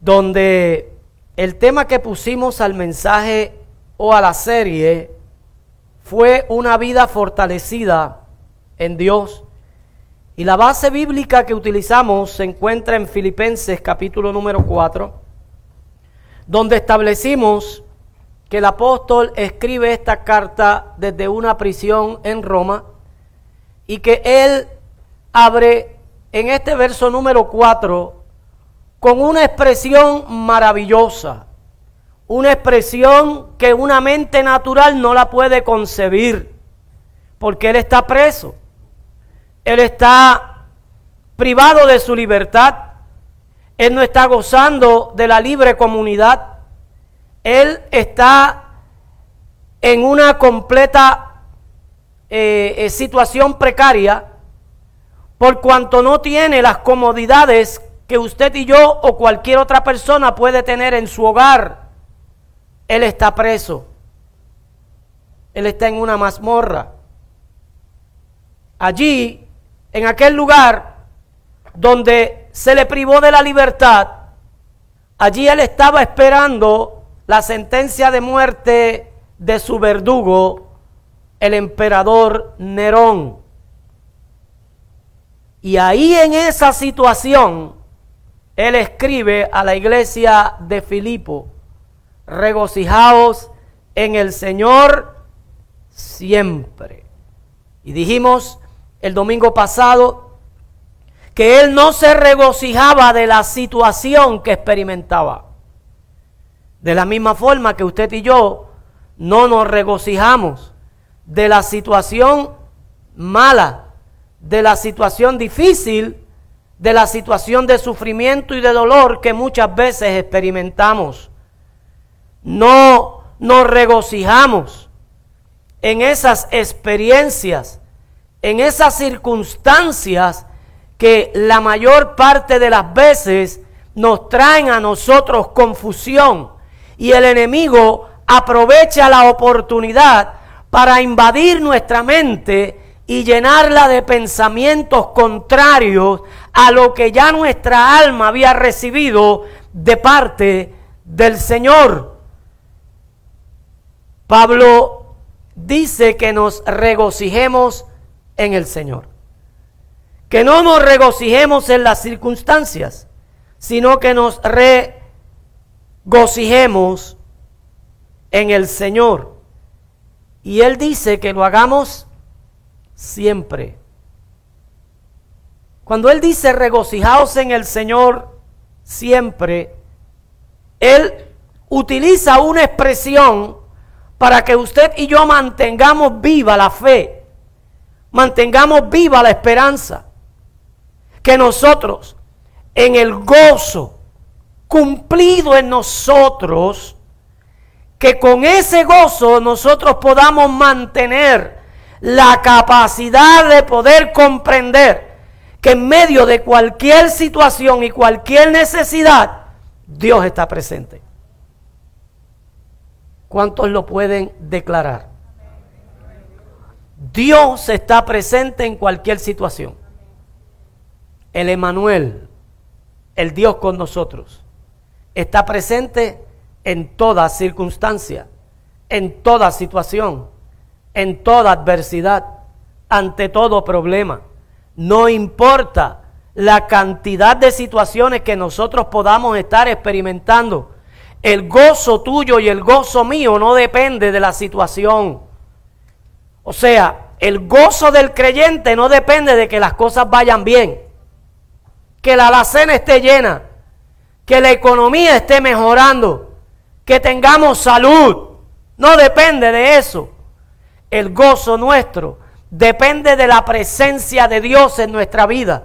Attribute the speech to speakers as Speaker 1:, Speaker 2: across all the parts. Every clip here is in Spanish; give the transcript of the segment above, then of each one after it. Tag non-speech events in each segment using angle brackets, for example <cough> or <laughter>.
Speaker 1: donde el tema que pusimos al mensaje o a la serie fue una vida fortalecida en Dios. Y la base bíblica que utilizamos se encuentra en Filipenses capítulo número 4, donde establecimos que el apóstol escribe esta carta desde una prisión en Roma y que él abre en este verso número 4 con una expresión maravillosa, una expresión que una mente natural no la puede concebir, porque él está preso, él está privado de su libertad, él no está gozando de la libre comunidad, él está en una completa eh, eh, situación precaria por cuanto no tiene las comodidades que usted y yo o cualquier otra persona puede tener en su hogar. Él está preso. Él está en una mazmorra. Allí, en aquel lugar donde se le privó de la libertad, allí él estaba esperando la sentencia de muerte de su verdugo, el emperador Nerón. Y ahí en esa situación, él escribe a la iglesia de Filipo, regocijaos en el Señor siempre. Y dijimos el domingo pasado que él no se regocijaba de la situación que experimentaba. De la misma forma que usted y yo no nos regocijamos de la situación mala, de la situación difícil de la situación de sufrimiento y de dolor que muchas veces experimentamos. No nos regocijamos en esas experiencias, en esas circunstancias que la mayor parte de las veces nos traen a nosotros confusión y el enemigo aprovecha la oportunidad para invadir nuestra mente y llenarla de pensamientos contrarios a lo que ya nuestra alma había recibido de parte del Señor. Pablo dice que nos regocijemos en el Señor. Que no nos regocijemos en las circunstancias, sino que nos regocijemos en el Señor. Y Él dice que lo hagamos siempre. Cuando Él dice regocijaos en el Señor siempre, Él utiliza una expresión para que usted y yo mantengamos viva la fe, mantengamos viva la esperanza, que nosotros en el gozo cumplido en nosotros, que con ese gozo nosotros podamos mantener la capacidad de poder comprender que en medio de cualquier situación y cualquier necesidad, Dios está presente. ¿Cuántos lo pueden declarar? Dios está presente en cualquier situación. El Emanuel, el Dios con nosotros, está presente en toda circunstancia, en toda situación en toda adversidad, ante todo problema. No importa la cantidad de situaciones que nosotros podamos estar experimentando. El gozo tuyo y el gozo mío no depende de la situación. O sea, el gozo del creyente no depende de que las cosas vayan bien, que la alacena esté llena, que la economía esté mejorando, que tengamos salud. No depende de eso. El gozo nuestro depende de la presencia de Dios en nuestra vida.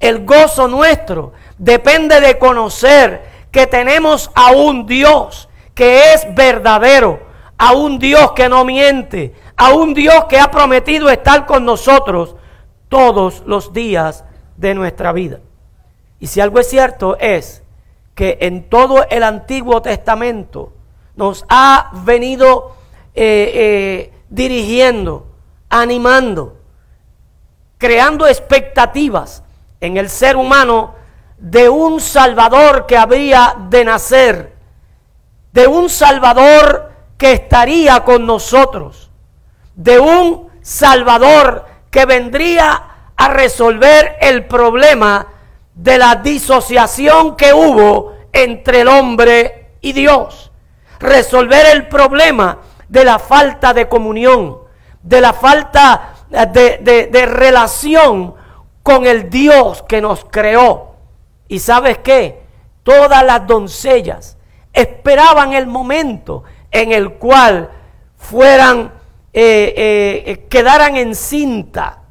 Speaker 1: El gozo nuestro depende de conocer que tenemos a un Dios que es verdadero, a un Dios que no miente, a un Dios que ha prometido estar con nosotros todos los días de nuestra vida. Y si algo es cierto es que en todo el Antiguo Testamento nos ha venido eh, eh, dirigiendo, animando, creando expectativas en el ser humano de un Salvador que habría de nacer, de un Salvador que estaría con nosotros, de un Salvador que vendría a resolver el problema de la disociación que hubo entre el hombre y Dios. Resolver el problema de la falta de comunión, de la falta de, de relación con el Dios que nos creó. Y sabes qué? Todas las doncellas esperaban el momento en el cual fueran, eh, eh, eh, quedaran en cinta,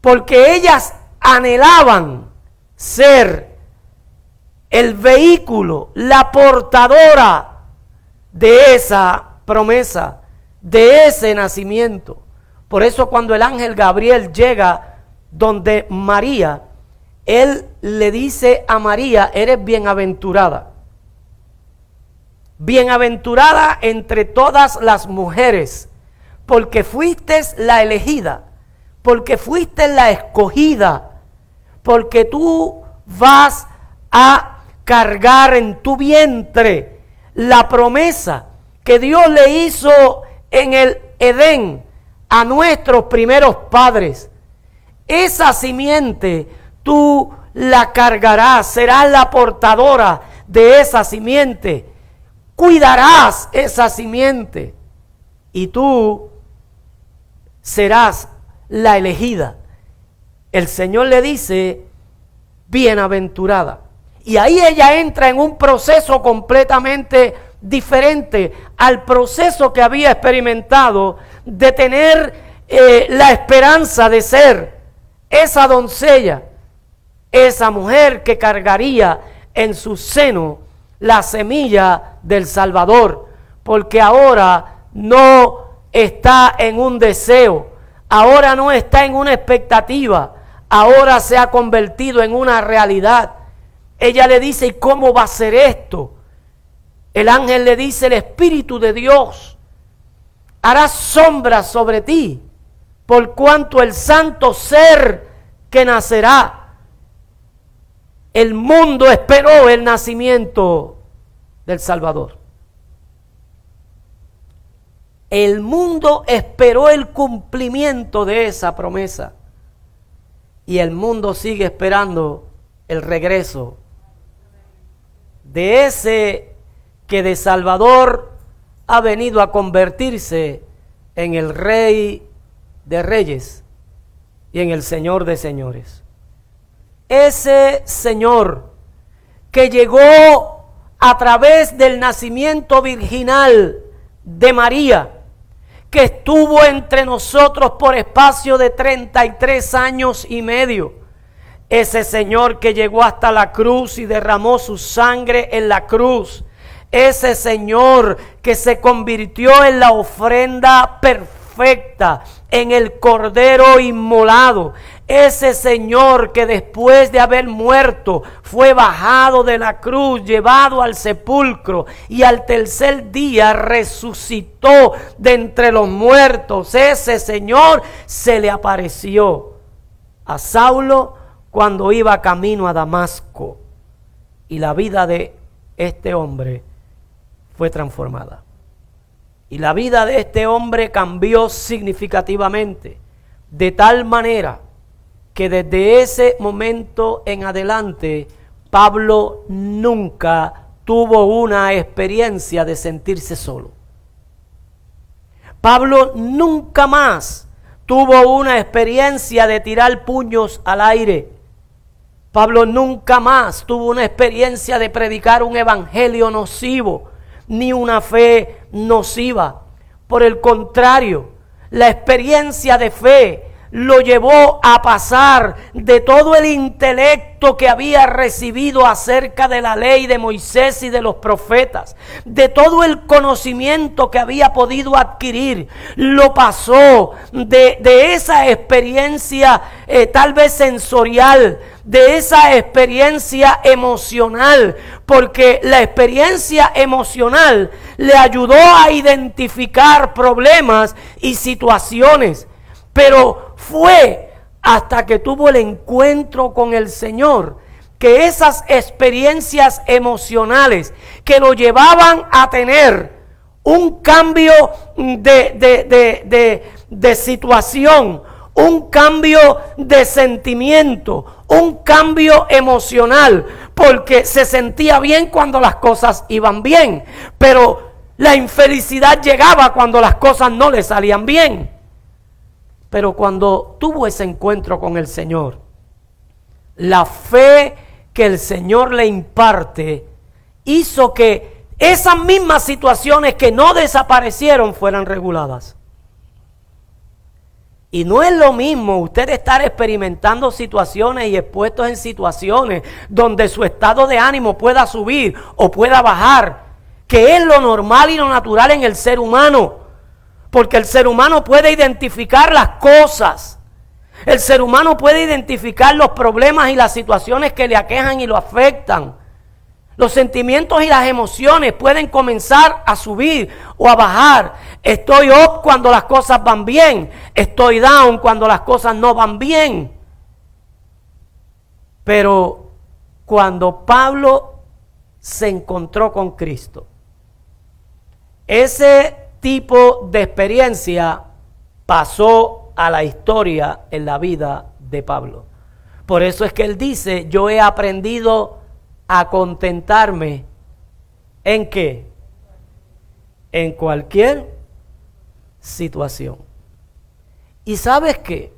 Speaker 1: porque ellas anhelaban ser el vehículo, la portadora de esa promesa, de ese nacimiento. Por eso cuando el ángel Gabriel llega donde María, él le dice a María, eres bienaventurada. Bienaventurada entre todas las mujeres, porque fuiste la elegida, porque fuiste la escogida, porque tú vas a cargar en tu vientre la promesa que Dios le hizo en el Edén a nuestros primeros padres. Esa simiente tú la cargarás, serás la portadora de esa simiente, cuidarás esa simiente y tú serás la elegida. El Señor le dice, bienaventurada. Y ahí ella entra en un proceso completamente diferente al proceso que había experimentado de tener eh, la esperanza de ser esa doncella esa mujer que cargaría en su seno la semilla del Salvador, porque ahora no está en un deseo, ahora no está en una expectativa, ahora se ha convertido en una realidad. Ella le dice, ¿y cómo va a ser esto? El ángel le dice, el Espíritu de Dios hará sombra sobre ti, por cuanto el santo ser que nacerá el mundo esperó el nacimiento del Salvador. El mundo esperó el cumplimiento de esa promesa. Y el mundo sigue esperando el regreso de ese que de Salvador ha venido a convertirse en el rey de reyes y en el señor de señores ese Señor que llegó a través del nacimiento virginal de María, que estuvo entre nosotros por espacio de 33 años y medio. Ese Señor que llegó hasta la cruz y derramó su sangre en la cruz. Ese Señor que se convirtió en la ofrenda perfecta, en el cordero inmolado, ese Señor que después de haber muerto fue bajado de la cruz, llevado al sepulcro y al tercer día resucitó de entre los muertos. Ese Señor se le apareció a Saulo cuando iba camino a Damasco y la vida de este hombre fue transformada. Y la vida de este hombre cambió significativamente, de tal manera que desde ese momento en adelante Pablo nunca tuvo una experiencia de sentirse solo. Pablo nunca más tuvo una experiencia de tirar puños al aire. Pablo nunca más tuvo una experiencia de predicar un evangelio nocivo, ni una fe nociva. Por el contrario, la experiencia de fe lo llevó a pasar de todo el intelecto que había recibido acerca de la ley de Moisés y de los profetas, de todo el conocimiento que había podido adquirir, lo pasó de, esa experiencia eh, tal vez sensorial, de esa experiencia emocional, porque la experiencia emocional le ayudó a identificar problemas y situaciones. Pero fue hasta que tuvo el encuentro con el Señor que esas experiencias emocionales que lo llevaban a tener un cambio de, de situación, un cambio de sentimiento, un cambio emocional, porque se sentía bien cuando las cosas iban bien, pero la infelicidad llegaba cuando las cosas no le salían bien. Pero cuando tuvo ese encuentro con el Señor, la fe que el Señor le imparte hizo que esas mismas situaciones que no desaparecieron fueran reguladas. Y no es lo mismo usted estar experimentando situaciones y expuestos en situaciones donde su estado de ánimo pueda subir o pueda bajar, que es lo normal y lo natural en el ser humano. Porque el ser humano puede identificar las cosas. El ser humano puede identificar los problemas y las situaciones que le aquejan y lo afectan. Los sentimientos y las emociones pueden comenzar a subir o a bajar. Estoy up cuando las cosas van bien. Estoy down cuando las cosas no van bien. Pero cuando Pablo se encontró con Cristo, ese tipo de experiencia pasó a la historia en la vida de Pablo. Por eso es que él dice, yo he aprendido a contentarme en qué? En cualquier situación. Y sabes qué?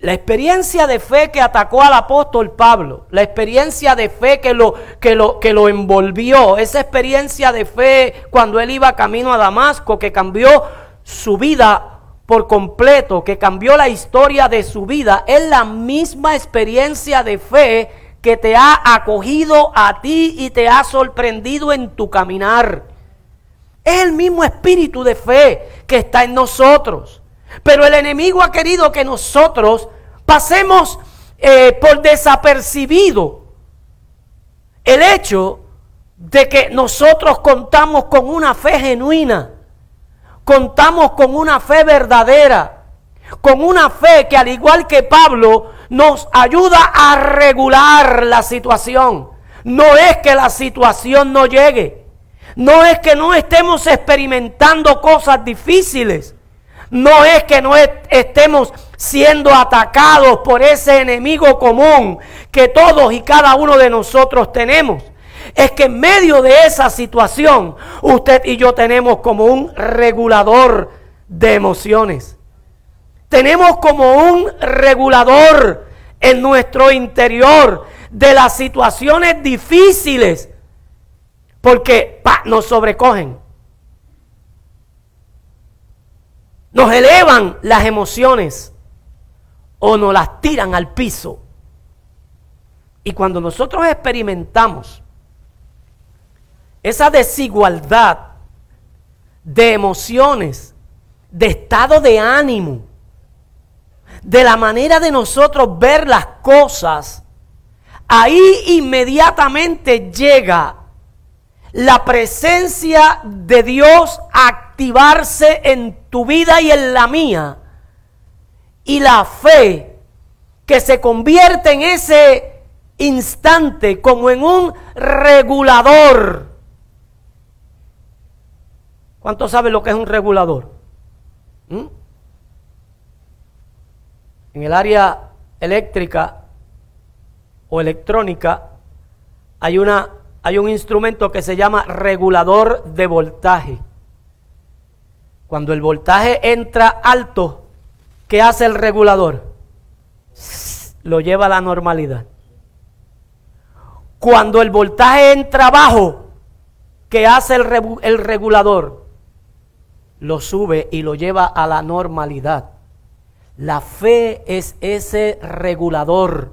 Speaker 1: La experiencia de fe que atacó al apóstol Pablo, la experiencia de fe que lo, que lo, que lo envolvió, esa experiencia de fe cuando él iba camino a Damasco, que cambió su vida por completo, que cambió la historia de su vida, es la misma experiencia de fe que te ha acogido a ti y te ha sorprendido en tu caminar. Es el mismo espíritu de fe que está en nosotros. Pero el enemigo ha querido que nosotros pasemos eh, por desapercibido el hecho de que nosotros contamos con una fe genuina, contamos con una fe verdadera, con una fe que al igual que Pablo nos ayuda a regular la situación. No es que la situación no llegue. No es que no estemos experimentando cosas difíciles. No es que no estemos siendo atacados por ese enemigo común que todos y cada uno de nosotros tenemos. Es que en medio de esa situación usted y yo tenemos como un regulador de emociones. Tenemos como un regulador en nuestro interior de las situaciones difíciles. Porque nos sobrecogen. Nos elevan las emociones o nos las tiran al piso. Y cuando nosotros experimentamos esa desigualdad de emociones, de estado de ánimo, de la manera de nosotros ver las cosas, ahí inmediatamente llega la presencia de Dios activarse en tu vida y en la mía. Y la fe que se convierte en ese instante como en un regulador. ¿Cuánto sabe lo que es un regulador? ¿Mm? En el área eléctrica o electrónica hay, una, hay un instrumento que se llama regulador de voltaje. Cuando el voltaje entra alto, ¿qué hace el regulador? Lo lleva a la normalidad. Cuando el voltaje entra bajo, ¿qué hace el, el regulador? Lo sube y lo lleva a la normalidad. La fe es ese regulador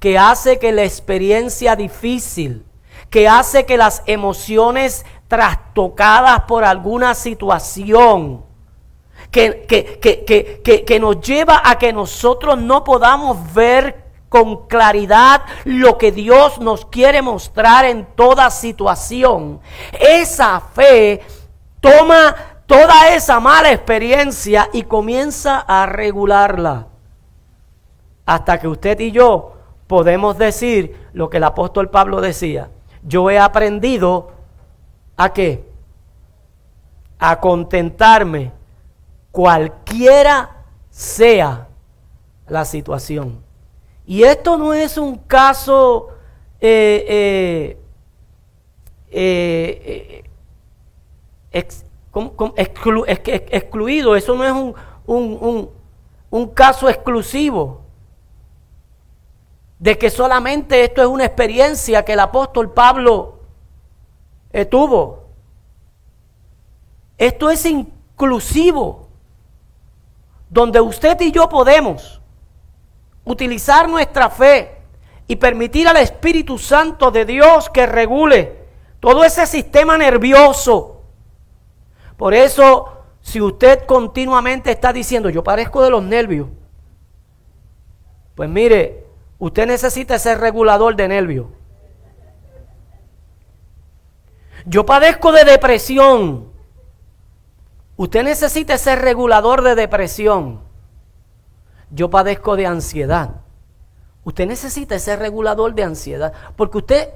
Speaker 1: que hace que la experiencia difícil, que hace que las emociones trastocadas por alguna situación, que, que, que, nos lleva a que nosotros no podamos ver con claridad lo que Dios nos quiere mostrar en toda situación. Esa fe toma toda esa mala experiencia y comienza a regularla. Hasta que usted y yo podemos decir lo que el apóstol Pablo decía. Yo he aprendido a qué? A contentarme cualquiera sea la situación. Y esto no es un caso eh, eh, eh, excluido, eso no es un, un, un caso exclusivo de que solamente esto es una experiencia que el apóstol Pablo tuvo. Esto es inclusivo, donde usted y yo podemos utilizar nuestra fe y permitir al Espíritu Santo de Dios que regule todo ese sistema nervioso. Por eso, si usted continuamente está diciendo, yo parezco de los nervios, pues mire, usted necesita ese regulador de nervios. Yo padezco de depresión. Usted necesita ese regulador de depresión yo padezco de ansiedad. Usted necesita ese regulador de ansiedad, porque usted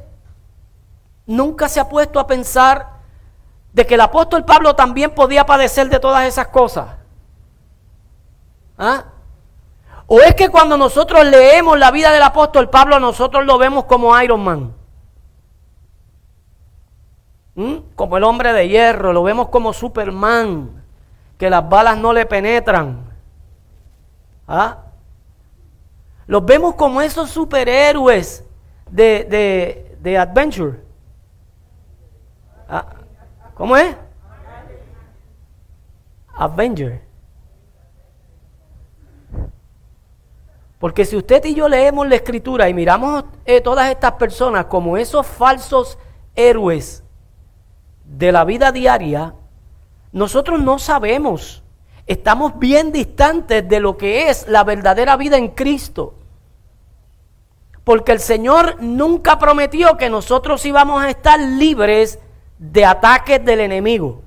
Speaker 1: nunca se ha puesto a pensar de que el apóstol Pablo también podía padecer de todas esas cosas. ¿Ah? ¿O es que cuando nosotros leemos la vida del apóstol Pablo, nosotros lo vemos como Iron Man? ¿Mm? Como el hombre de hierro, lo vemos como Superman, que las balas no le penetran. ¿Ah? Los vemos como esos superhéroes de, de, de Adventure. ¿Ah? ¿Cómo es? Avenger. Porque si usted y yo leemos la escritura y miramos eh, todas estas personas como esos falsos héroes de la vida diaria, nosotros no sabemos Estamos bien distantes de lo que es la verdadera vida en Cristo. Porque el Señor nunca prometió que nosotros íbamos a estar libres de ataques del enemigo.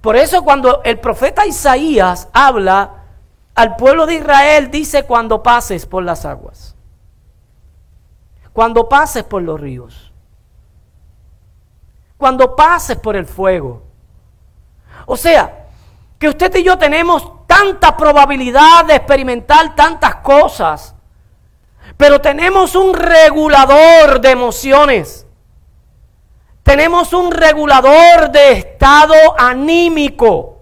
Speaker 1: Por eso cuando el profeta Isaías habla al pueblo de Israel, dice cuando pases por las aguas, cuando pases por los ríos, cuando pases por el fuego. O sea, que usted y yo tenemos tanta probabilidad de experimentar tantas cosas, pero tenemos un regulador de emociones. Tenemos un regulador de estado anímico.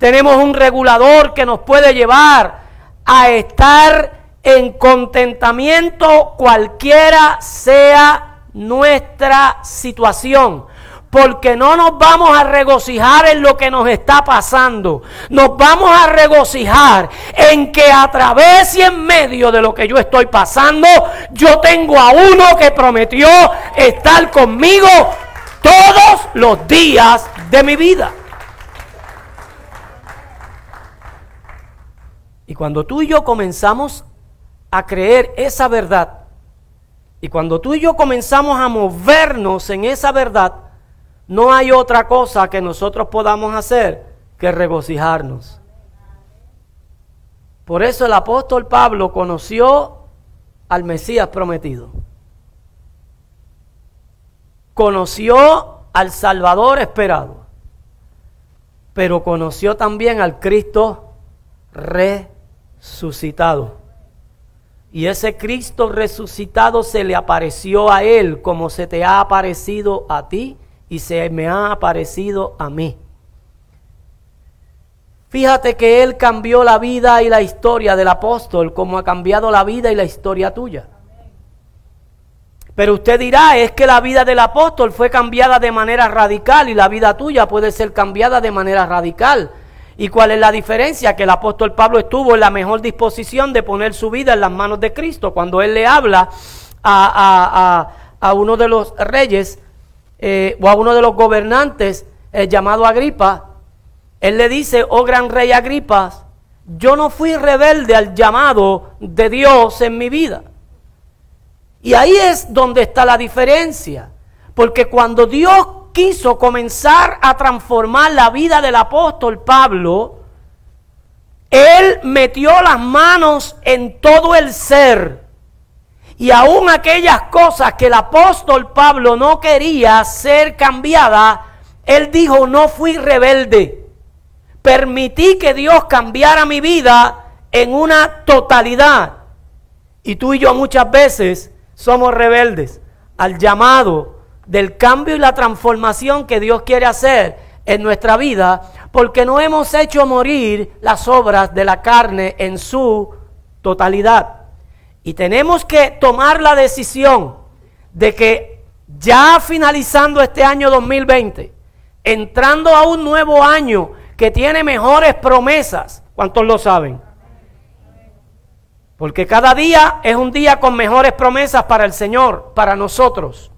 Speaker 1: Tenemos un regulador que nos puede llevar a estar en contentamiento cualquiera sea nuestra situación porque no nos vamos a regocijar en lo que nos está pasando. Nos vamos a regocijar en que a través y en medio de lo que yo estoy pasando, yo tengo a uno que prometió estar conmigo todos los días de mi vida. Y cuando tú y yo comenzamos a creer esa verdad, y cuando tú y yo comenzamos a movernos en esa verdad, no hay otra cosa que nosotros podamos hacer que regocijarnos. Por eso el apóstol Pablo conoció al Mesías prometido. Conoció al Salvador esperado. Pero conoció también al Cristo resucitado. Y ese Cristo resucitado se le apareció a él como se te ha aparecido a ti y se me ha aparecido a mí. Fíjate que Él cambió la vida y la historia del apóstol como ha cambiado la vida y la historia tuya. Pero usted dirá, es que la vida del apóstol fue cambiada de manera radical y la vida tuya puede ser cambiada de manera radical. ¿Y cuál es la diferencia? Que el apóstol Pablo estuvo en la mejor disposición de poner su vida en las manos de Cristo. Cuando él le habla a, a, a uno de los reyes, eh, o a uno de los gobernantes eh, llamado Agripa, él le dice, oh gran rey Agripa, yo no fui rebelde al llamado de Dios en mi vida. Y ahí es donde está la diferencia. Porque cuando Dios quiso comenzar a transformar la vida del apóstol Pablo, Él metió las manos en todo el ser. Y aún aquellas cosas que el apóstol Pablo no quería ser cambiada, él dijo, no fui rebelde. Permití que Dios cambiara mi vida en una totalidad. Y tú y yo muchas veces somos rebeldes al llamado del cambio y la transformación que Dios quiere hacer en nuestra vida, porque no hemos hecho morir las obras de la carne en su totalidad. Y tenemos que tomar la decisión de que ya finalizando este año 2020, entrando a un nuevo año que tiene mejores promesas, ¿cuántos lo saben? Porque cada día es un día con mejores promesas para el Señor, para nosotros.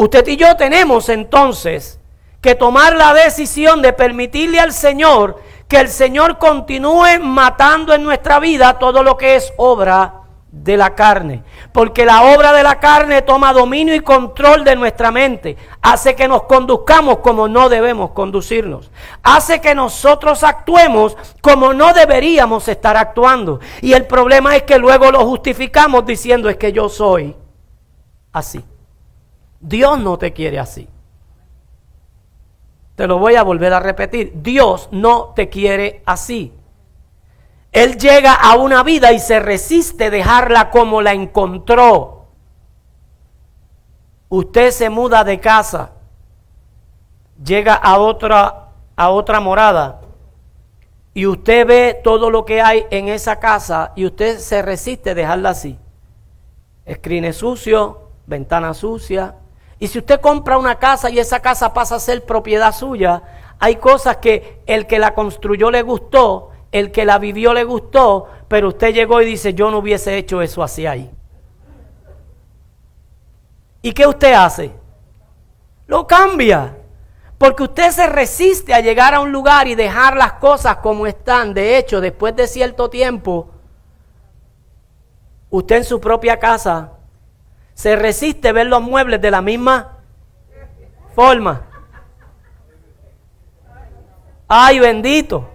Speaker 1: Usted y yo tenemos entonces que tomar la decisión de permitirle al Señor que el Señor continúe matando en nuestra vida todo lo que es obra de la carne. Porque la obra de la carne toma dominio y control de nuestra mente. Hace que nos conduzcamos como no debemos conducirnos. Hace que nosotros actuemos como no deberíamos estar actuando. Y el problema es que luego lo justificamos diciendo es que yo soy así. Dios no te quiere así. Te lo voy a volver a repetir. Dios no te quiere así. Él llega a una vida y se resiste dejarla como la encontró. Usted se muda de casa, llega a otra, a otra morada y usted ve todo lo que hay en esa casa y usted se resiste dejarla así. Escrine sucio, ventana sucia. Y si usted compra una casa y esa casa pasa a ser propiedad suya, hay cosas que el que la construyó le gustó el que la vivió le gustó, pero usted llegó y dice, yo no hubiese hecho eso así ahí. ¿Y qué usted hace? Lo cambia. Porque usted se resiste a llegar a un lugar y dejar las cosas como están. De hecho, después de cierto tiempo, usted en su propia casa se resiste ver los muebles de la misma forma. Ay, bendito.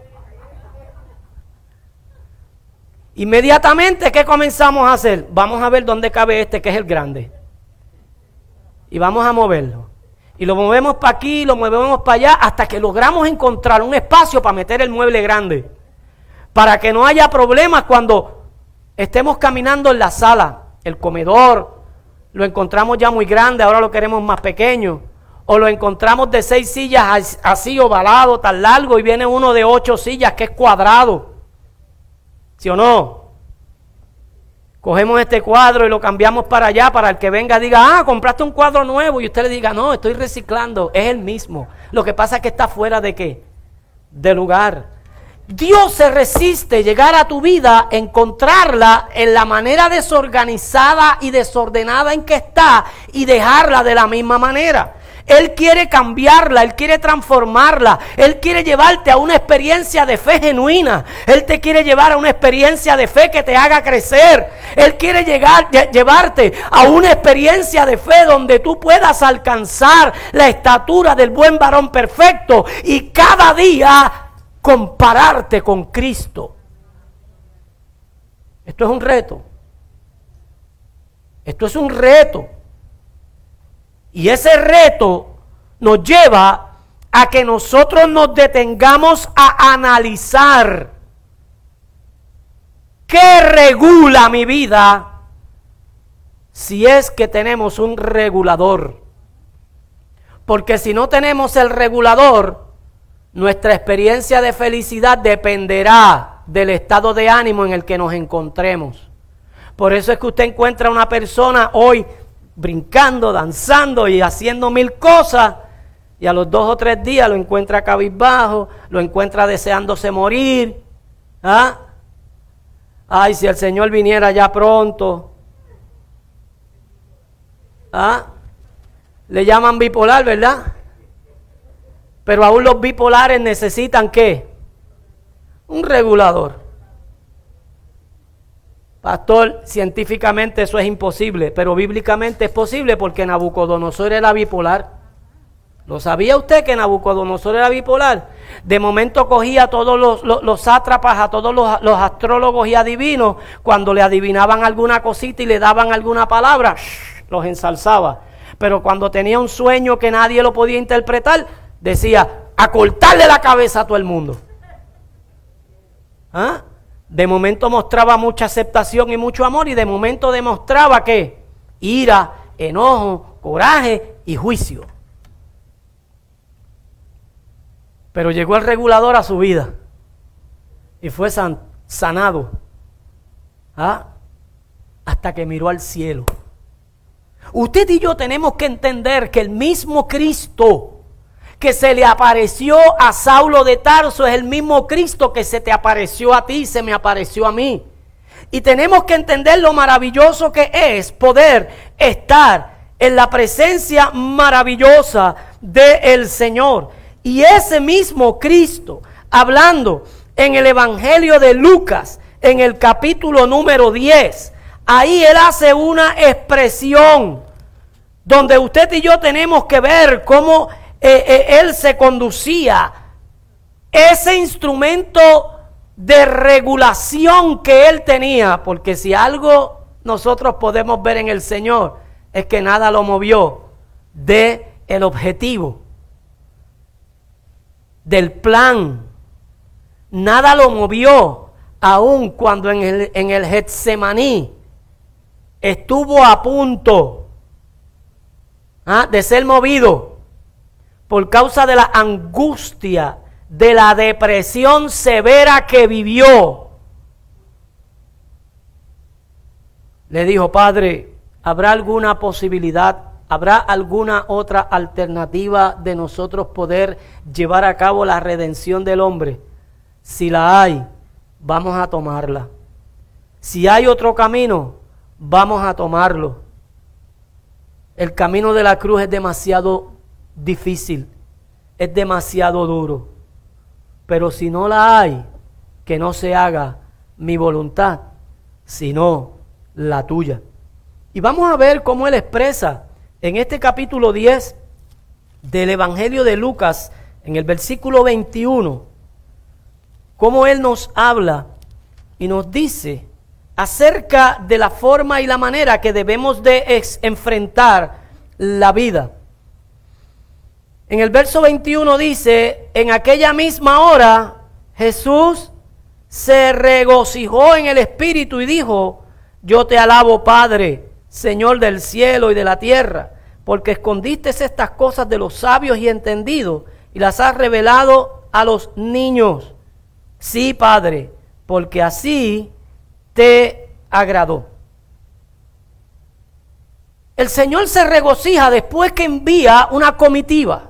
Speaker 1: Inmediatamente, ¿qué comenzamos a hacer? Vamos a ver dónde cabe este, que es el grande. Y vamos a moverlo. Y lo movemos para aquí, lo movemos para allá, hasta que logramos encontrar un espacio para meter el mueble grande. Para que no haya problemas cuando estemos caminando en la sala, el comedor, lo encontramos ya muy grande, ahora lo queremos más pequeño. O lo encontramos de seis sillas así ovalado, tan largo, y viene uno de ocho sillas que es cuadrado. ¿Sí o no? Cogemos este cuadro y lo cambiamos para allá para el que venga diga, ah, compraste un cuadro nuevo y usted le diga, no, estoy reciclando, es el mismo. Lo que pasa es que está fuera de qué? De lugar. Dios se resiste llegar a tu vida, encontrarla en la manera desorganizada y desordenada en que está y dejarla de la misma manera. Él quiere cambiarla, Él quiere transformarla, Él quiere llevarte a una experiencia de fe genuina, Él te quiere llevar a una experiencia de fe que te haga crecer, Él quiere llegar, llevarte a una experiencia de fe donde tú puedas alcanzar la estatura del buen varón perfecto y cada día compararte con Cristo. Esto es un reto. Esto es un reto. Y ese reto nos lleva a que nosotros nos detengamos a analizar qué regula mi vida si es que tenemos un regulador. Porque si no tenemos el regulador, nuestra experiencia de felicidad dependerá del estado de ánimo en el que nos encontremos. Por eso es que usted encuentra una persona hoy brincando, danzando y haciendo mil cosas. Y a los dos o tres días lo encuentra cabizbajo, lo encuentra deseándose morir. ¿Ah? Ay, si el Señor viniera ya pronto. ¿Ah? Le llaman bipolar, ¿verdad? Pero aún los bipolares necesitan qué? Un regulador. Pastor, científicamente eso es imposible, pero bíblicamente es posible porque Nabucodonosor era bipolar. ¿Lo sabía usted que Nabucodonosor era bipolar? De momento cogía a todos los, los, sátrapas, a todos los, los, astrólogos y adivinos, cuando le adivinaban alguna cosita y le daban alguna palabra, los ensalzaba. Pero cuando tenía un sueño que nadie lo podía interpretar, decía, a cortarle la cabeza a todo el mundo. ¿Ah? De momento mostraba mucha aceptación y mucho amor y de momento demostraba que ira, enojo, coraje y juicio. Pero llegó el regulador a su vida y fue sanado. ¿Ah? Hasta que miró al cielo. Usted y yo tenemos que entender que el mismo Cristo que se le apareció a Saulo de Tarso es el mismo Cristo que se te apareció a ti y se me apareció a mí. Y tenemos que entender lo maravilloso que es poder estar en la presencia maravillosa del Señor. Y ese mismo Cristo, hablando en el Evangelio de Lucas, en el capítulo número 10, ahí él hace una expresión donde usted y yo tenemos que ver cómo eh, eh, él se conducía. Ese instrumento de regulación que él tenía, porque si algo nosotros podemos ver en el Señor es que nada lo movió de el objetivo del plan. Nada lo movió, aun cuando en el, en el Getsemaní estuvo a punto ¿ah? de ser movido por causa de la angustia, de la depresión severa que vivió. Le dijo, Padre, ¿habrá alguna posibilidad ¿Habrá alguna otra alternativa de nosotros poder llevar a cabo la redención del hombre? Si la hay, vamos a tomarla. Si hay otro camino, vamos a tomarlo. El camino de la cruz es demasiado difícil, es demasiado duro. Pero si no la hay, que no se haga mi voluntad, sino la tuya. Y vamos a ver cómo él expresa en este capítulo 10 del Evangelio de Lucas, en el versículo 21, cómo Él nos habla y nos dice acerca de la forma y la manera que debemos de enfrentar la vida. En el verso 21 dice, en aquella misma hora Jesús se regocijó en el Espíritu y dijo, yo te alabo Padre, Señor del cielo y de la tierra porque escondiste estas cosas de los sabios y entendidos y las has revelado a los niños. Sí, Padre, porque así te agradó. El Señor se regocija después que envía una comitiva,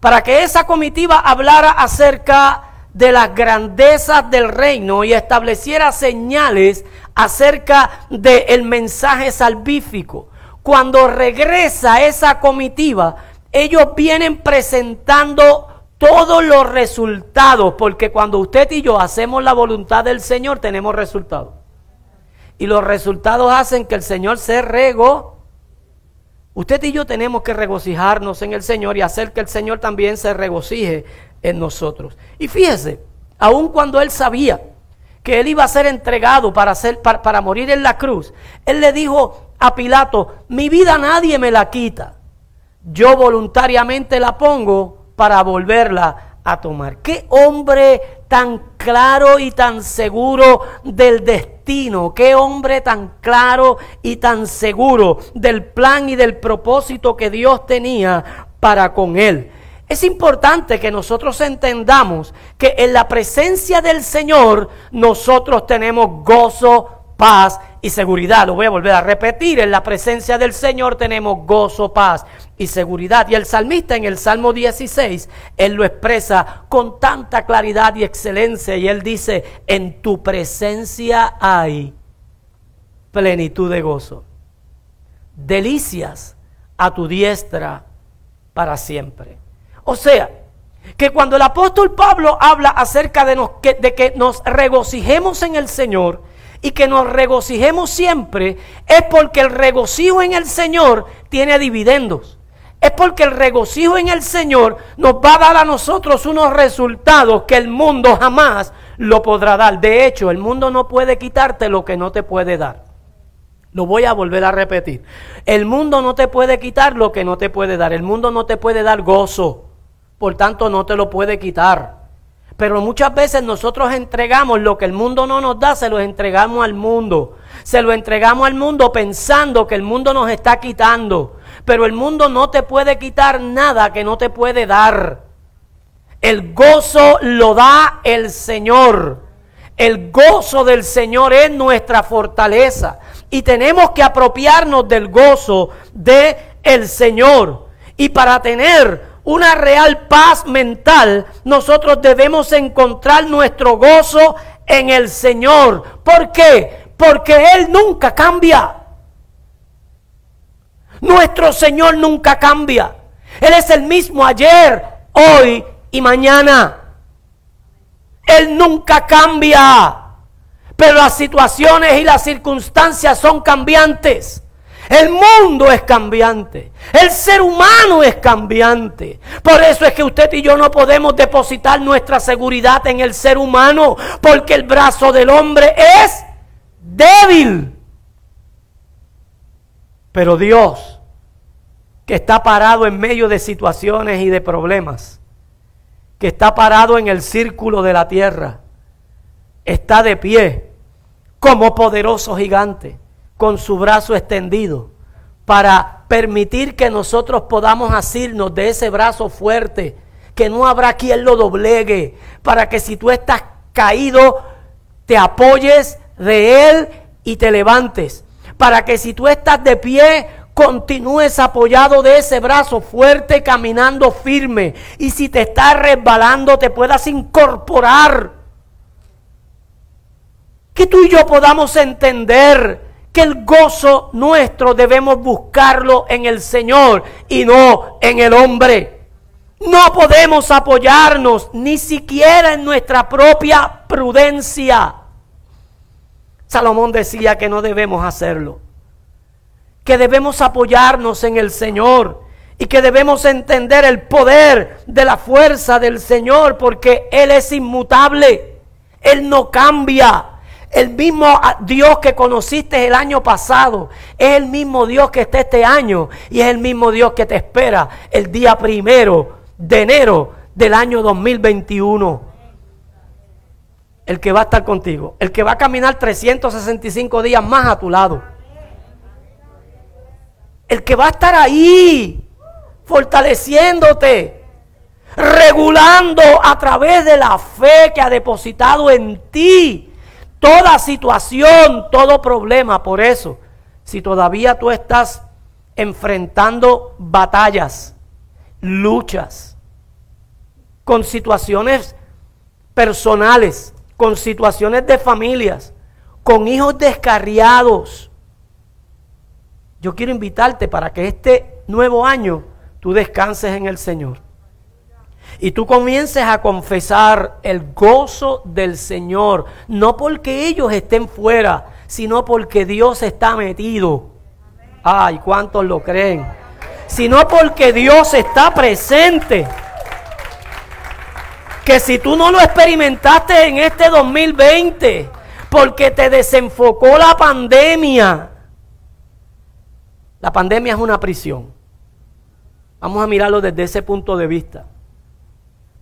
Speaker 1: para que esa comitiva hablara acerca de las grandezas del reino y estableciera señales acerca del mensaje salvífico cuando regresa esa comitiva, ellos vienen presentando todos los resultados, porque cuando usted y yo hacemos la voluntad del Señor, tenemos resultados. Y los resultados hacen que el Señor se rego. Usted y yo tenemos que regocijarnos en el Señor y hacer que el Señor también se regocije en nosotros. Y fíjese, aun cuando él sabía que él iba a ser entregado para, para, para morir en la cruz, él le dijo a Pilato, mi vida nadie me la quita. Yo voluntariamente la pongo para volverla a tomar. Qué hombre tan claro y tan seguro del destino. Qué hombre tan claro y tan seguro del plan y del propósito que Dios tenía para con él. Es importante que nosotros entendamos que en la presencia del Señor nosotros tenemos gozo, paz y seguridad. Lo voy a volver a repetir. En la presencia del Señor tenemos gozo, paz y seguridad. Y el salmista en el Salmo 16, él lo expresa con tanta claridad y excelencia. Y él dice, en tu presencia hay plenitud de gozo. Delicias a tu diestra para siempre. O sea, que cuando el apóstol Pablo habla acerca de, de que nos regocijemos en el Señor, y que nos regocijemos siempre es porque el regocijo en el Señor tiene dividendos. Es porque el regocijo en el Señor nos va a dar a nosotros unos resultados que el mundo jamás lo podrá dar. De hecho, el mundo no puede quitarte lo que no te puede dar. Lo voy a volver a repetir. El mundo no te puede quitar lo que no te puede dar. El mundo no te puede dar gozo. Por tanto, no te lo puede quitar. Pero muchas veces nosotros entregamos lo que el mundo no nos da, se lo entregamos al mundo. Se lo entregamos al mundo pensando que el mundo nos está quitando. Pero el mundo no te puede quitar nada que no te puede dar. El gozo lo da el Señor. El gozo del Señor es nuestra fortaleza. Y tenemos que apropiarnos del gozo del el Señor. Y para tener una real paz mental, nosotros debemos encontrar nuestro gozo en el Señor. ¿Por qué? Porque Él nunca cambia. Nuestro Señor nunca cambia. Él es el mismo ayer, hoy y mañana. Él nunca cambia. Pero las situaciones y las circunstancias son cambiantes. El mundo es cambiante. El ser humano es cambiante. Por eso es que usted y yo no podemos depositar nuestra seguridad en el ser humano. Porque el brazo del hombre es débil. Pero Dios, que está parado en medio de situaciones y de problemas, que está parado en el círculo de la tierra, está de pie como poderoso gigante con su brazo extendido para permitir que nosotros podamos asirnos de ese brazo fuerte, que no habrá quien lo doblegue, para que si tú estás caído, te apoyes de él y te levantes, para que si tú estás de pie, continúes apoyado de ese brazo fuerte, caminando firme, y si te estás resbalando, te puedas incorporar. Que tú y yo podamos entender el gozo nuestro debemos buscarlo en el Señor y no en el hombre. No podemos apoyarnos ni siquiera en nuestra propia prudencia. Salomón decía que no debemos hacerlo, que debemos apoyarnos en el Señor y que debemos entender el poder de la fuerza del Señor porque Él es inmutable, Él no cambia. El mismo Dios que conociste el año pasado es el mismo Dios que está este año y es el mismo Dios que te espera el día primero de enero del año 2021. El que va a estar contigo, el que va a caminar 365 días más a tu lado. El que va a estar ahí, fortaleciéndote, regulando a través de la fe que ha depositado en ti toda situación, todo problema. Por eso, si todavía tú estás enfrentando batallas, luchas, con situaciones personales, con situaciones de familias, con hijos descarriados, yo quiero invitarte para que este nuevo año tú descanses en el Señor y tú comiences a confesar el gozo del Señor, no porque ellos estén fuera, sino porque Dios está metido. Ay, ¿cuántos lo creen? Sino porque Dios está presente. Que si tú no lo experimentaste en este 2020, porque te desenfocó la pandemia, la pandemia es una prisión. Vamos a mirarlo desde ese punto de vista.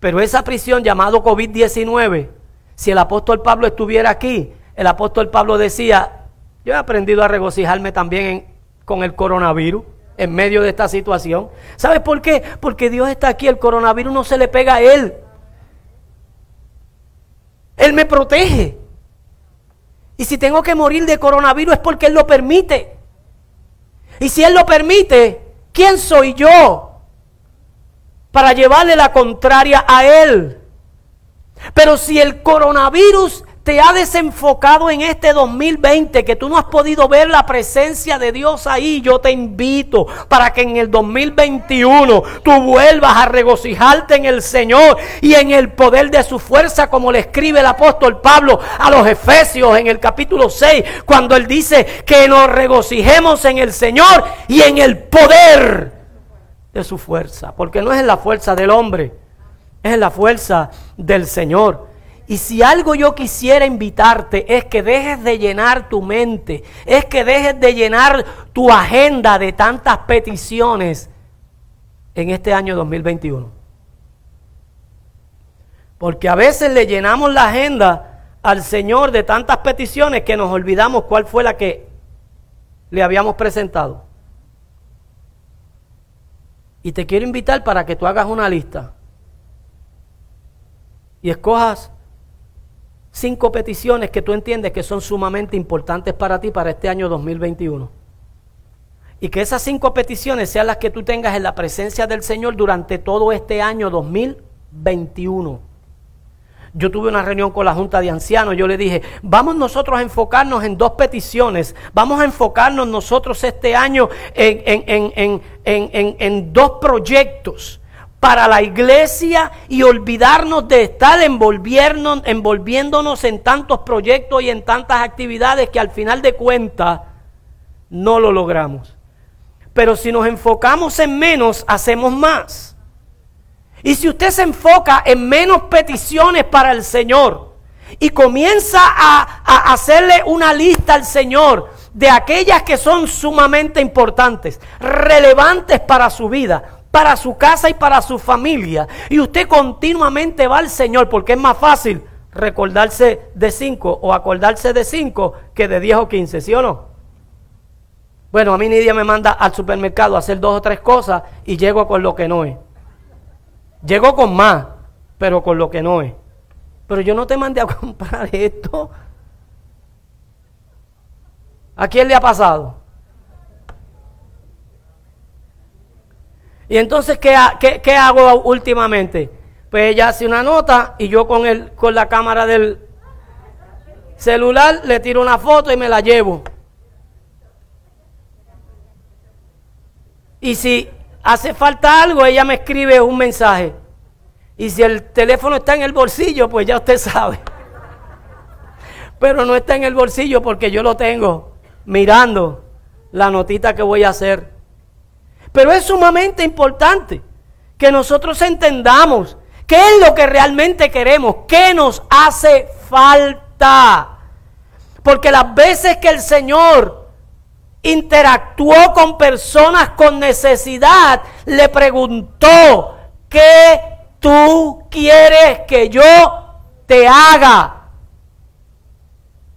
Speaker 1: Pero esa prisión llamado COVID-19, si el apóstol Pablo estuviera aquí, el apóstol Pablo decía, yo he aprendido a regocijarme también con el coronavirus en medio de esta situación. ¿Sabes por qué? Porque Dios está aquí, el coronavirus no se le pega a Él. Él me protege. Y si tengo que morir de coronavirus es porque Él lo permite. Y si Él lo permite, ¿quién soy yo para llevarle la contraria a él. Pero si el coronavirus te ha desenfocado en este 2020, que tú no has podido ver la presencia de Dios ahí, yo te invito para que en el 2021 tú vuelvas a regocijarte en el Señor y en el poder de su fuerza, como le escribe el apóstol Pablo a los Efesios en el capítulo 6, cuando él dice que nos regocijemos en el Señor y en el poder de su fuerza, porque no es en la fuerza del hombre, es en la fuerza del Señor. Y si algo yo quisiera invitarte es que dejes de llenar tu mente, es que dejes de llenar tu agenda de tantas peticiones en este año 2021. Porque a veces le llenamos la agenda al Señor de tantas peticiones que nos olvidamos cuál fue la que le habíamos presentado. Y te quiero invitar para que tú hagas una lista y escojas cinco peticiones que tú entiendes que son sumamente importantes para ti para este año 2021. Y que esas cinco peticiones sean las que tú tengas en la presencia del Señor durante todo este año 2021. Yo tuve una reunión con la Junta de Ancianos, yo le dije, vamos nosotros a enfocarnos en dos peticiones, vamos a enfocarnos nosotros este año en, en dos proyectos para la iglesia y olvidarnos de estar envolviéndonos en tantos proyectos y en tantas actividades que al final de cuentas no lo logramos. Pero si nos enfocamos en menos, hacemos más. Y si usted se enfoca en menos peticiones para el Señor y comienza a, a hacerle una lista al Señor de aquellas que son sumamente importantes, relevantes para su vida, para su casa y para su familia. Y usted continuamente va al Señor porque es más fácil recordarse de cinco o acordarse de cinco que de diez o quince, ¿sí o no? Bueno, a mí Nidia me manda al supermercado a hacer dos o tres cosas y llego con lo que no es. Llego con más, pero con lo que no es. Pero yo no te mandé a <laughs> comprar esto. ¿A quién le ha pasado? Y entonces, ¿qué, qué, hago últimamente? Pues ella hace una nota y yo con, el, con la cámara del celular le tiro una foto y me la llevo. Y si hace falta algo, ella me escribe un mensaje. Y si el teléfono está en el bolsillo, pues ya usted sabe. <laughs> Pero no está en el bolsillo porque yo lo tengo mirando la notita que voy a hacer. Pero es sumamente importante que nosotros entendamos qué es lo que realmente queremos, qué nos hace falta. Porque las veces que el Señor interactuó con personas con necesidad, le preguntó, ¿qué tú quieres que yo te haga?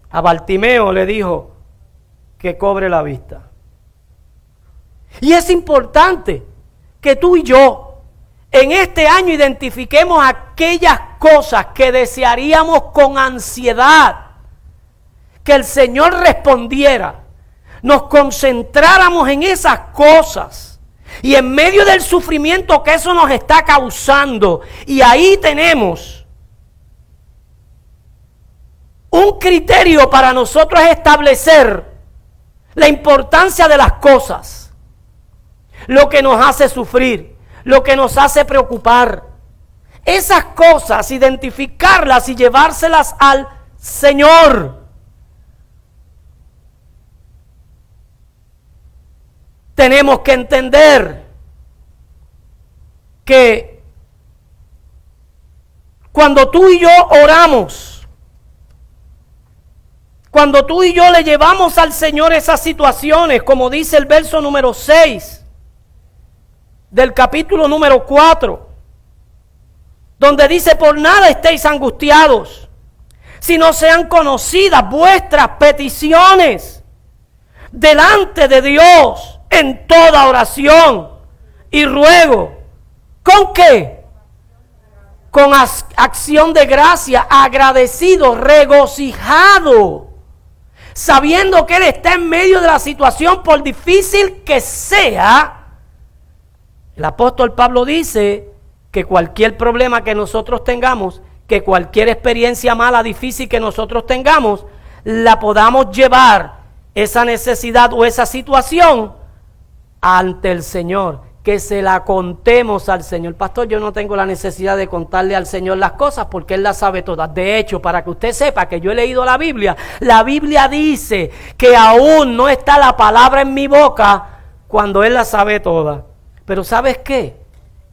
Speaker 1: A Bartimeo le dijo que cobre la vista. Y es importante que tú y yo en este año identifiquemos aquellas cosas que desearíamos con ansiedad que el Señor respondiera. Nos concentráramos en esas cosas. Y en medio del sufrimiento que eso nos está causando. Y ahí tenemos un criterio para nosotros establecer la importancia de las cosas lo que nos hace sufrir, lo que nos hace preocupar. Esas cosas, identificarlas y llevárselas al Señor. Tenemos que entender que cuando tú y yo oramos, cuando tú y yo le llevamos al Señor esas situaciones, como dice el verso número 6, del capítulo número 4, donde dice, por nada estéis angustiados, si no sean conocidas vuestras peticiones delante de Dios en toda oración y ruego. ¿Con qué? Con acción de gracia, agradecido, regocijado, sabiendo que Él está en medio de la situación, por difícil que sea, el apóstol Pablo dice que cualquier problema que nosotros tengamos, que cualquier experiencia mala, difícil que nosotros tengamos, la podamos llevar esa necesidad o esa situación ante el Señor, que se la contemos al Señor. Pastor, yo no tengo la necesidad de contarle al Señor las cosas porque Él las sabe todas. De hecho, para que usted sepa que yo he leído la Biblia, la Biblia dice que aún no está la palabra en mi boca cuando Él la sabe toda. Pero ¿sabes qué?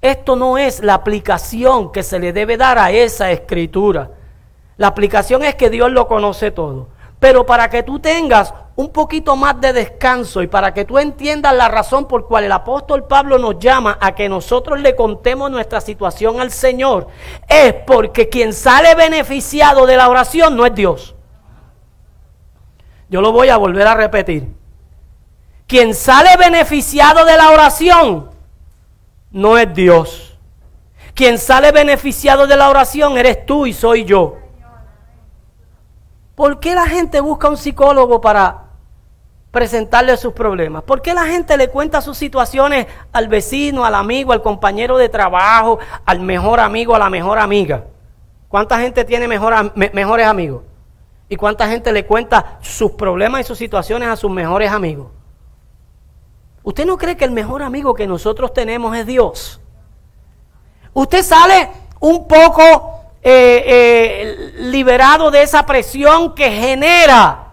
Speaker 1: Esto no es la aplicación que se le debe dar a esa escritura. La aplicación es que Dios lo conoce todo. Pero para que tú tengas un poquito más de descanso y para que tú entiendas la razón por cual el apóstol Pablo nos llama a que nosotros le contemos nuestra situación al Señor, es porque quien sale beneficiado de la oración no es Dios. Yo lo voy a volver a repetir. Quien sale beneficiado de la oración no es Dios. Quien sale beneficiado de la oración eres tú y soy yo. ¿Por qué la gente busca un psicólogo para presentarle sus problemas? ¿Por qué la gente le cuenta sus situaciones al vecino, al amigo, al compañero de trabajo, al mejor amigo, a la mejor amiga? ¿Cuánta gente tiene mejores amigos? ¿Y cuánta gente le cuenta sus problemas y sus situaciones a sus mejores amigos? ¿Usted no cree que el mejor amigo que nosotros tenemos es Dios? Usted sale un poco eh, eh, liberado de esa presión que genera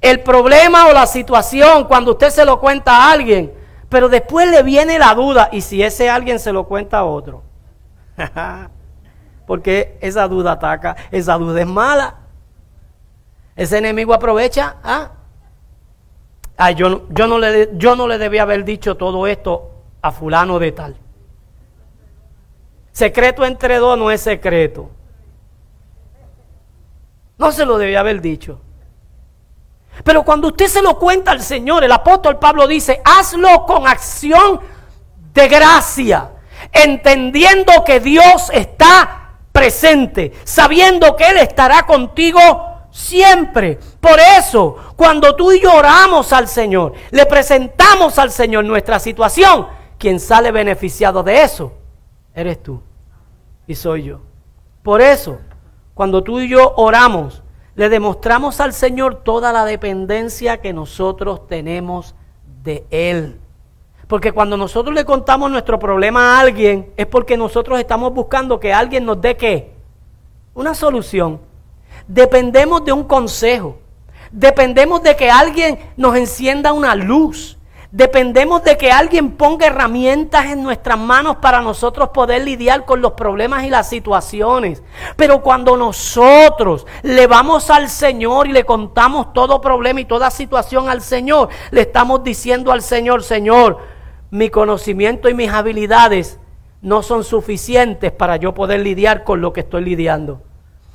Speaker 1: el problema o la situación cuando usted se lo cuenta a alguien, pero después le viene la duda y si ese alguien se lo cuenta a otro. <laughs> Porque esa duda ataca, esa duda es mala. Ese enemigo aprovecha. ¿ah? Yo, yo, no le, yo no le debía haber dicho todo esto a fulano de tal. Secreto entre dos no es secreto. No se lo debía haber dicho. Pero cuando usted se lo cuenta al Señor, el apóstol Pablo dice, hazlo con acción de gracia, entendiendo que Dios está presente, sabiendo que Él estará contigo siempre. Por eso, cuando tú y yo oramos al Señor, le presentamos al Señor nuestra situación, quien sale beneficiado de eso eres tú y soy yo. Por eso, cuando tú y yo oramos, le demostramos al Señor toda la dependencia que nosotros tenemos de Él. Porque cuando nosotros le contamos nuestro problema a alguien, es porque nosotros estamos buscando que alguien nos dé qué? Una solución. Dependemos de un consejo. Dependemos de que alguien nos encienda una luz. Dependemos de que alguien ponga herramientas en nuestras manos para nosotros poder lidiar con los problemas y las situaciones. Pero cuando nosotros le vamos al Señor y le contamos todo problema y toda situación al Señor, le estamos diciendo al Señor, Señor, mi conocimiento y mis habilidades no son suficientes para yo poder lidiar con lo que estoy lidiando.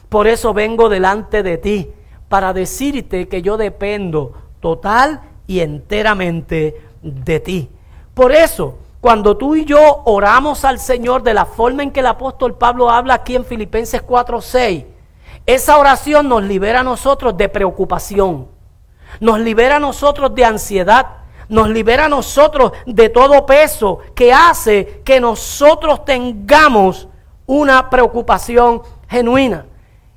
Speaker 1: Por eso vengo delante de ti, para decirte que yo dependo total y enteramente de ti. Por eso, cuando tú y yo oramos al Señor de la forma en que el apóstol Pablo habla aquí en Filipenses 4:6, esa oración nos libera a nosotros de preocupación, nos libera a nosotros de ansiedad, nos libera a nosotros de todo peso que hace que nosotros tengamos una preocupación genuina.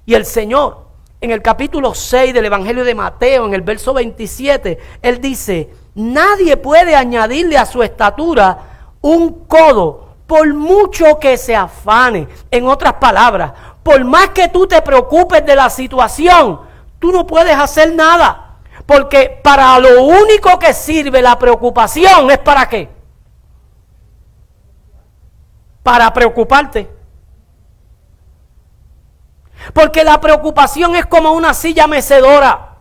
Speaker 1: Y el Señor, en el capítulo 6 del Evangelio de Mateo, en el verso 27, Él dice, Nadie puede añadirle a su estatura un codo, por mucho que se afane. En otras palabras, por más que tú te preocupes de la situación, tú no puedes hacer nada. Porque para lo único que sirve la preocupación es para qué? Para preocuparte. Porque la preocupación es como una silla mecedora.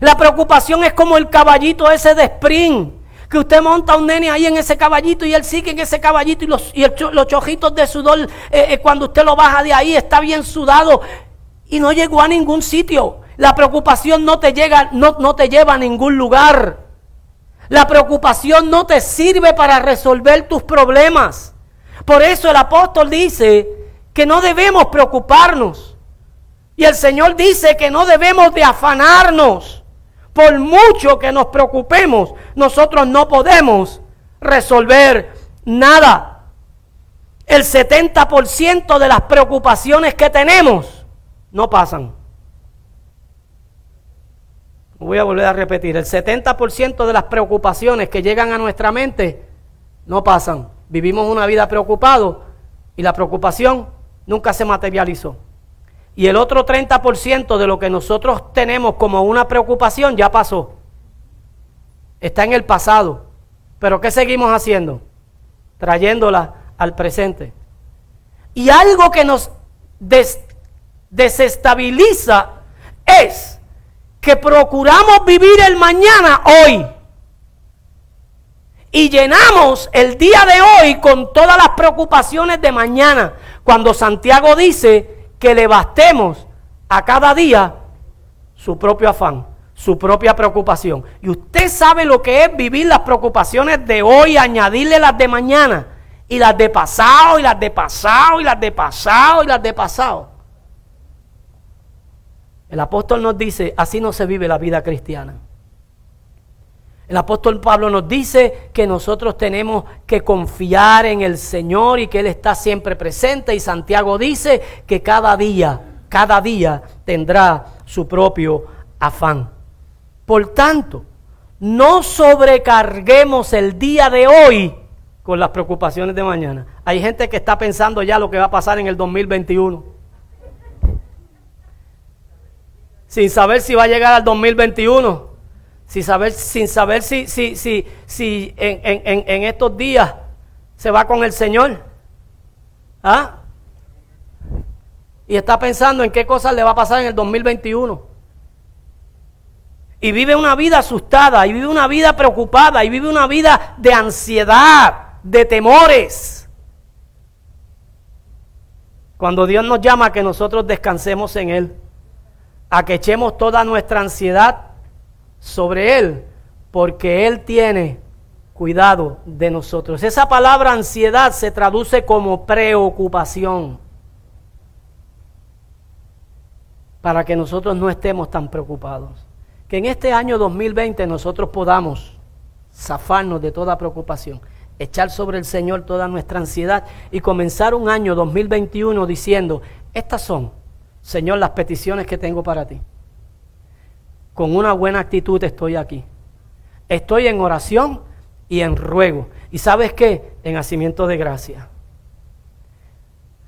Speaker 1: La preocupación es como el caballito ese de sprint. Que usted monta a un nene ahí en ese caballito y él sigue en ese caballito y los, los chojitos de sudor, eh, eh, cuando usted lo baja de ahí, está bien sudado y no llegó a ningún sitio. La preocupación no te, llega, no, no te lleva a ningún lugar. La preocupación no te sirve para resolver tus problemas. Por eso el apóstol dice que no debemos preocuparnos. Y el Señor dice que no debemos de afanarnos. Por mucho que nos preocupemos, nosotros no podemos resolver nada. El 70% de las preocupaciones que tenemos no pasan. Voy a volver a repetir, el 70% de las preocupaciones que llegan a nuestra mente no pasan. Vivimos una vida preocupado y la preocupación nunca se materializó. Y el otro 30% de lo que nosotros tenemos como una preocupación ya pasó. Está en el pasado. Pero ¿qué seguimos haciendo? Trayéndola al presente. Y algo que nos desestabiliza es que procuramos vivir el mañana hoy. Y llenamos el día de hoy con todas las preocupaciones de mañana. Cuando Santiago dice que le bastemos a cada día su propio afán, su propia preocupación. Y usted sabe lo que es vivir las preocupaciones de hoy, añadirle las de mañana, y las de pasado, y las de pasado, y las de pasado, y las de pasado. El apóstol nos dice, así no se vive la vida cristiana. El apóstol Pablo nos dice que nosotros tenemos que confiar en el Señor y que Él está siempre presente. Y Santiago dice que cada día, cada día tendrá su propio afán. Por tanto, no sobrecarguemos el día de hoy con las preocupaciones de mañana. Hay gente que está pensando ya lo que va a pasar en el 2021. Sin saber si va a llegar al 2021. Sin saber, sin saber si, si, si, si en, en, estos días se va con el Señor. ¿Ah? Y está pensando en qué cosas le va a pasar en el 2021 y vive una vida asustada, y vive una vida preocupada, y vive una vida de ansiedad, de temores. Cuando Dios nos llama a que nosotros descansemos en Él, a que echemos toda nuestra ansiedad sobre Él, porque Él tiene cuidado de nosotros. Esa palabra ansiedad se traduce como preocupación, para que nosotros no estemos tan preocupados que en este año 2020 nosotros podamos zafarnos de toda preocupación, echar sobre el Señor toda nuestra ansiedad y comenzar un año 2021 diciendo, estas son, Señor, las peticiones que tengo para ti. Con una buena actitud estoy aquí. Estoy en oración y en ruego. ¿Y sabes qué? En nacimiento de gracia.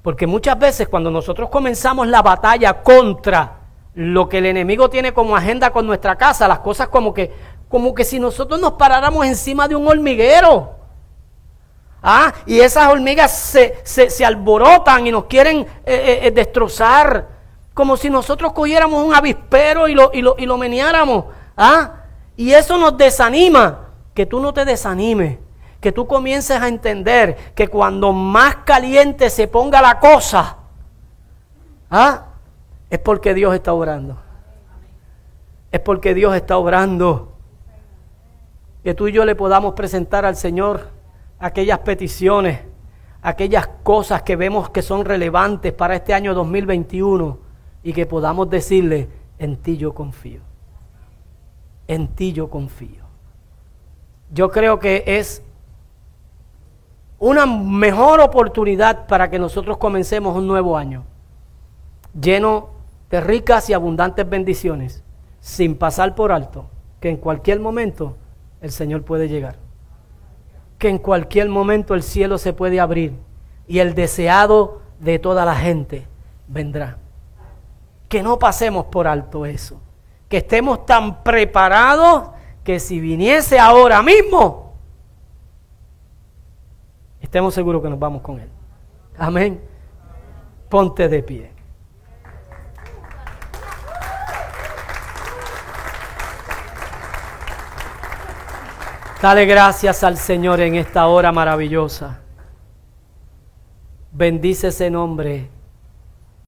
Speaker 1: Porque muchas veces cuando nosotros comenzamos la batalla contra lo que el enemigo tiene como agenda con nuestra casa, las cosas como que, como que si nosotros nos paráramos encima de un hormiguero. ¿Ah? Y esas hormigas se, se, alborotan y nos quieren eh, eh, eh, destrozar. Como si nosotros cogiéramos un avispero y lo, y lo, y lo meneáramos. ¿Ah? Y eso nos desanima. Que tú no te desanimes. Que tú comiences a entender que cuando más caliente se ponga la cosa, ¿ah? es porque Dios está obrando. Es porque Dios está obrando. Que tú y yo le podamos presentar al Señor aquellas peticiones, aquellas cosas que vemos que son relevantes para este año 2021 y que podamos decirle, en ti yo confío. En ti yo confío. Yo creo que es una mejor oportunidad para que nosotros comencemos un nuevo año lleno de ricas y abundantes bendiciones, sin pasar por alto que en cualquier momento el Señor puede llegar. Que en cualquier momento el cielo se puede abrir y el deseado de toda la gente vendrá. Que no pasemos por alto eso. Que estemos tan preparados que si viniese ahora mismo, estemos seguros que nos vamos con Él. Amén. Ponte de pie. Dale gracias al Señor en esta hora maravillosa. Bendice ese nombre